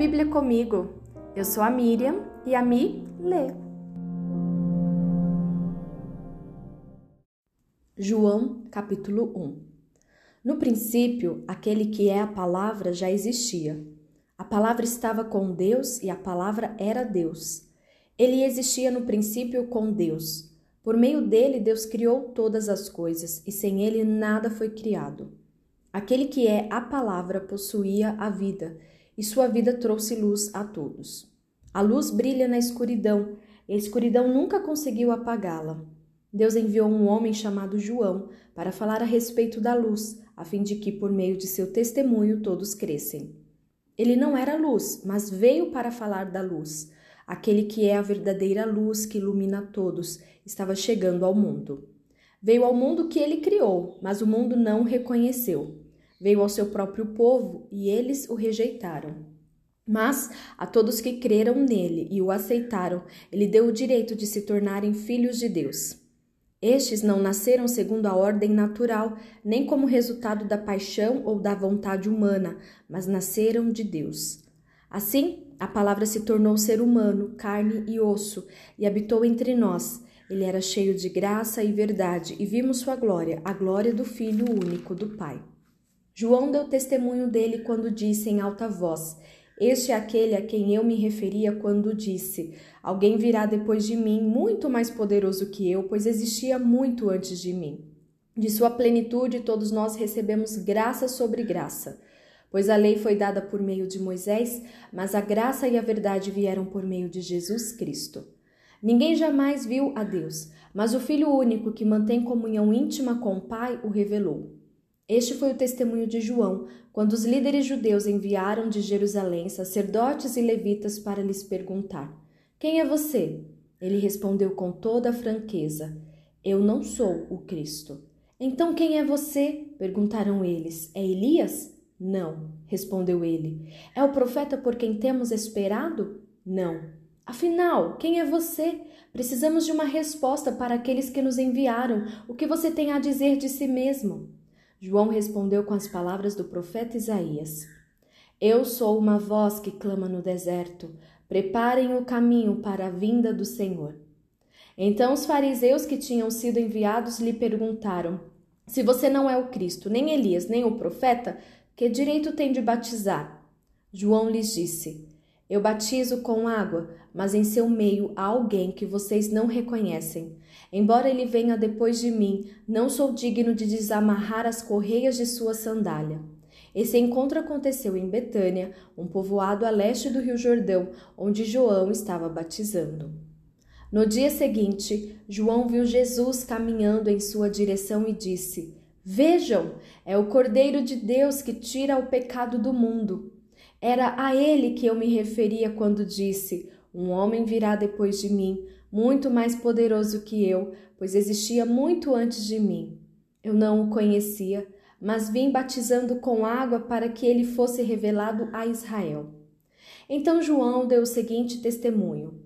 Bíblia comigo. Eu sou a Miriam e a Mi lê. João, capítulo 1 No princípio, aquele que é a palavra já existia. A palavra estava com Deus e a palavra era Deus. Ele existia no princípio com Deus. Por meio dele, Deus criou todas as coisas e sem ele nada foi criado. Aquele que é a palavra possuía a vida e sua vida trouxe luz a todos. A luz brilha na escuridão e a escuridão nunca conseguiu apagá-la. Deus enviou um homem chamado João para falar a respeito da luz, a fim de que, por meio de seu testemunho, todos crescem. Ele não era luz, mas veio para falar da luz. Aquele que é a verdadeira luz que ilumina todos estava chegando ao mundo. Veio ao mundo que ele criou, mas o mundo não o reconheceu. Veio ao seu próprio povo e eles o rejeitaram. Mas a todos que creram nele e o aceitaram, ele deu o direito de se tornarem filhos de Deus. Estes não nasceram segundo a ordem natural, nem como resultado da paixão ou da vontade humana, mas nasceram de Deus. Assim, a palavra se tornou ser humano, carne e osso, e habitou entre nós. Ele era cheio de graça e verdade, e vimos sua glória, a glória do Filho único do Pai. João deu testemunho dele quando disse em alta voz: Este é aquele a quem eu me referia quando disse: Alguém virá depois de mim, muito mais poderoso que eu, pois existia muito antes de mim. De sua plenitude, todos nós recebemos graça sobre graça. Pois a lei foi dada por meio de Moisés, mas a graça e a verdade vieram por meio de Jesus Cristo. Ninguém jamais viu a Deus, mas o Filho único que mantém comunhão íntima com o Pai o revelou. Este foi o testemunho de João, quando os líderes judeus enviaram de Jerusalém sacerdotes e levitas para lhes perguntar: Quem é você? Ele respondeu com toda franqueza: Eu não sou o Cristo. Então quem é você? perguntaram eles. É Elias? Não, respondeu ele. É o profeta por quem temos esperado? Não. Afinal, quem é você? Precisamos de uma resposta para aqueles que nos enviaram. O que você tem a dizer de si mesmo? João respondeu com as palavras do profeta Isaías: Eu sou uma voz que clama no deserto: preparem o caminho para a vinda do Senhor. Então os fariseus que tinham sido enviados lhe perguntaram: Se você não é o Cristo, nem Elias, nem o profeta, que direito tem de batizar? João lhes disse: eu batizo com água, mas em seu meio há alguém que vocês não reconhecem. Embora ele venha depois de mim, não sou digno de desamarrar as correias de sua sandália. Esse encontro aconteceu em Betânia, um povoado a leste do Rio Jordão, onde João estava batizando. No dia seguinte, João viu Jesus caminhando em sua direção e disse: Vejam, é o Cordeiro de Deus que tira o pecado do mundo. Era a ele que eu me referia quando disse: Um homem virá depois de mim, muito mais poderoso que eu, pois existia muito antes de mim. Eu não o conhecia, mas vim batizando com água para que ele fosse revelado a Israel. Então João deu o seguinte testemunho: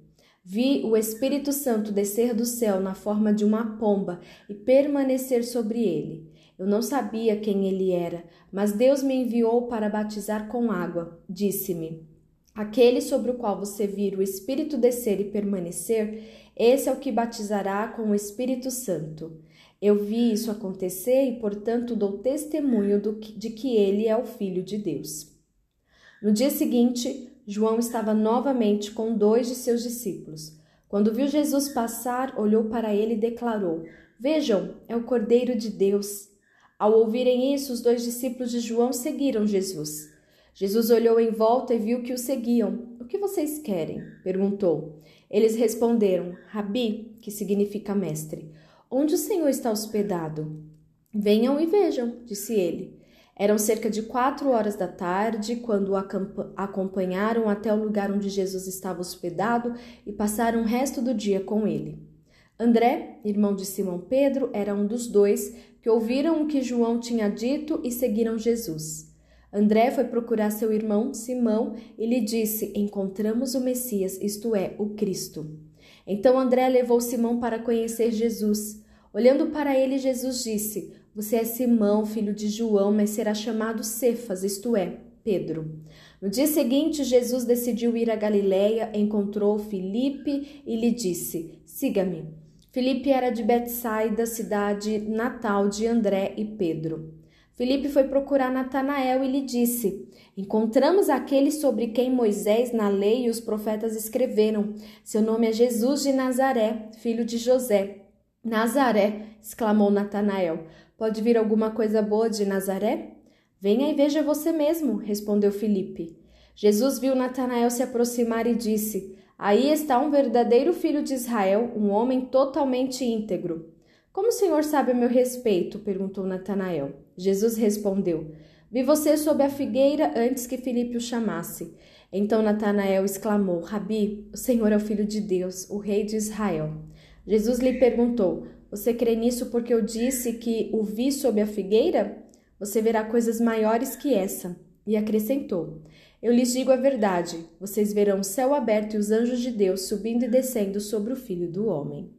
Vi o Espírito Santo descer do céu na forma de uma pomba e permanecer sobre ele. Eu não sabia quem ele era, mas Deus me enviou para batizar com água. Disse-me: Aquele sobre o qual você vir o Espírito descer e permanecer, esse é o que batizará com o Espírito Santo. Eu vi isso acontecer e, portanto, dou testemunho que, de que ele é o Filho de Deus. No dia seguinte, João estava novamente com dois de seus discípulos. Quando viu Jesus passar, olhou para ele e declarou: Vejam, é o Cordeiro de Deus. Ao ouvirem isso, os dois discípulos de João seguiram Jesus. Jesus olhou em volta e viu que o seguiam. O que vocês querem? perguntou. Eles responderam: Rabi, que significa mestre. Onde o Senhor está hospedado? Venham e vejam, disse ele. Eram cerca de quatro horas da tarde quando o acompanharam até o lugar onde Jesus estava hospedado e passaram o resto do dia com ele. André, irmão de Simão Pedro, era um dos dois que ouviram o que João tinha dito e seguiram Jesus. André foi procurar seu irmão Simão e lhe disse: Encontramos o Messias, isto é, o Cristo. Então André levou Simão para conhecer Jesus. Olhando para ele, Jesus disse: Você é Simão, filho de João, mas será chamado Cefas, isto é, Pedro. No dia seguinte, Jesus decidiu ir a Galiléia, encontrou Filipe e lhe disse: Siga-me. Filipe era de Betsaida, cidade natal de André e Pedro. Filipe foi procurar Natanael e lhe disse: Encontramos aquele sobre quem Moisés, na lei e os profetas escreveram. Seu nome é Jesus de Nazaré, filho de José. Nazaré, exclamou Natanael. Pode vir alguma coisa boa de Nazaré? Venha e veja você mesmo, respondeu Filipe. Jesus viu Natanael se aproximar e disse: Aí está um verdadeiro filho de Israel, um homem totalmente íntegro. Como o senhor sabe a meu respeito? perguntou Natanael. Jesus respondeu: Vi você sob a figueira antes que Filipe o chamasse. Então Natanael exclamou: Rabi, o Senhor é o Filho de Deus, o Rei de Israel. Jesus lhe perguntou: Você crê nisso porque eu disse que o vi sob a figueira? Você verá coisas maiores que essa. E acrescentou: Eu lhes digo a verdade: vocês verão o céu aberto e os anjos de Deus subindo e descendo sobre o Filho do Homem.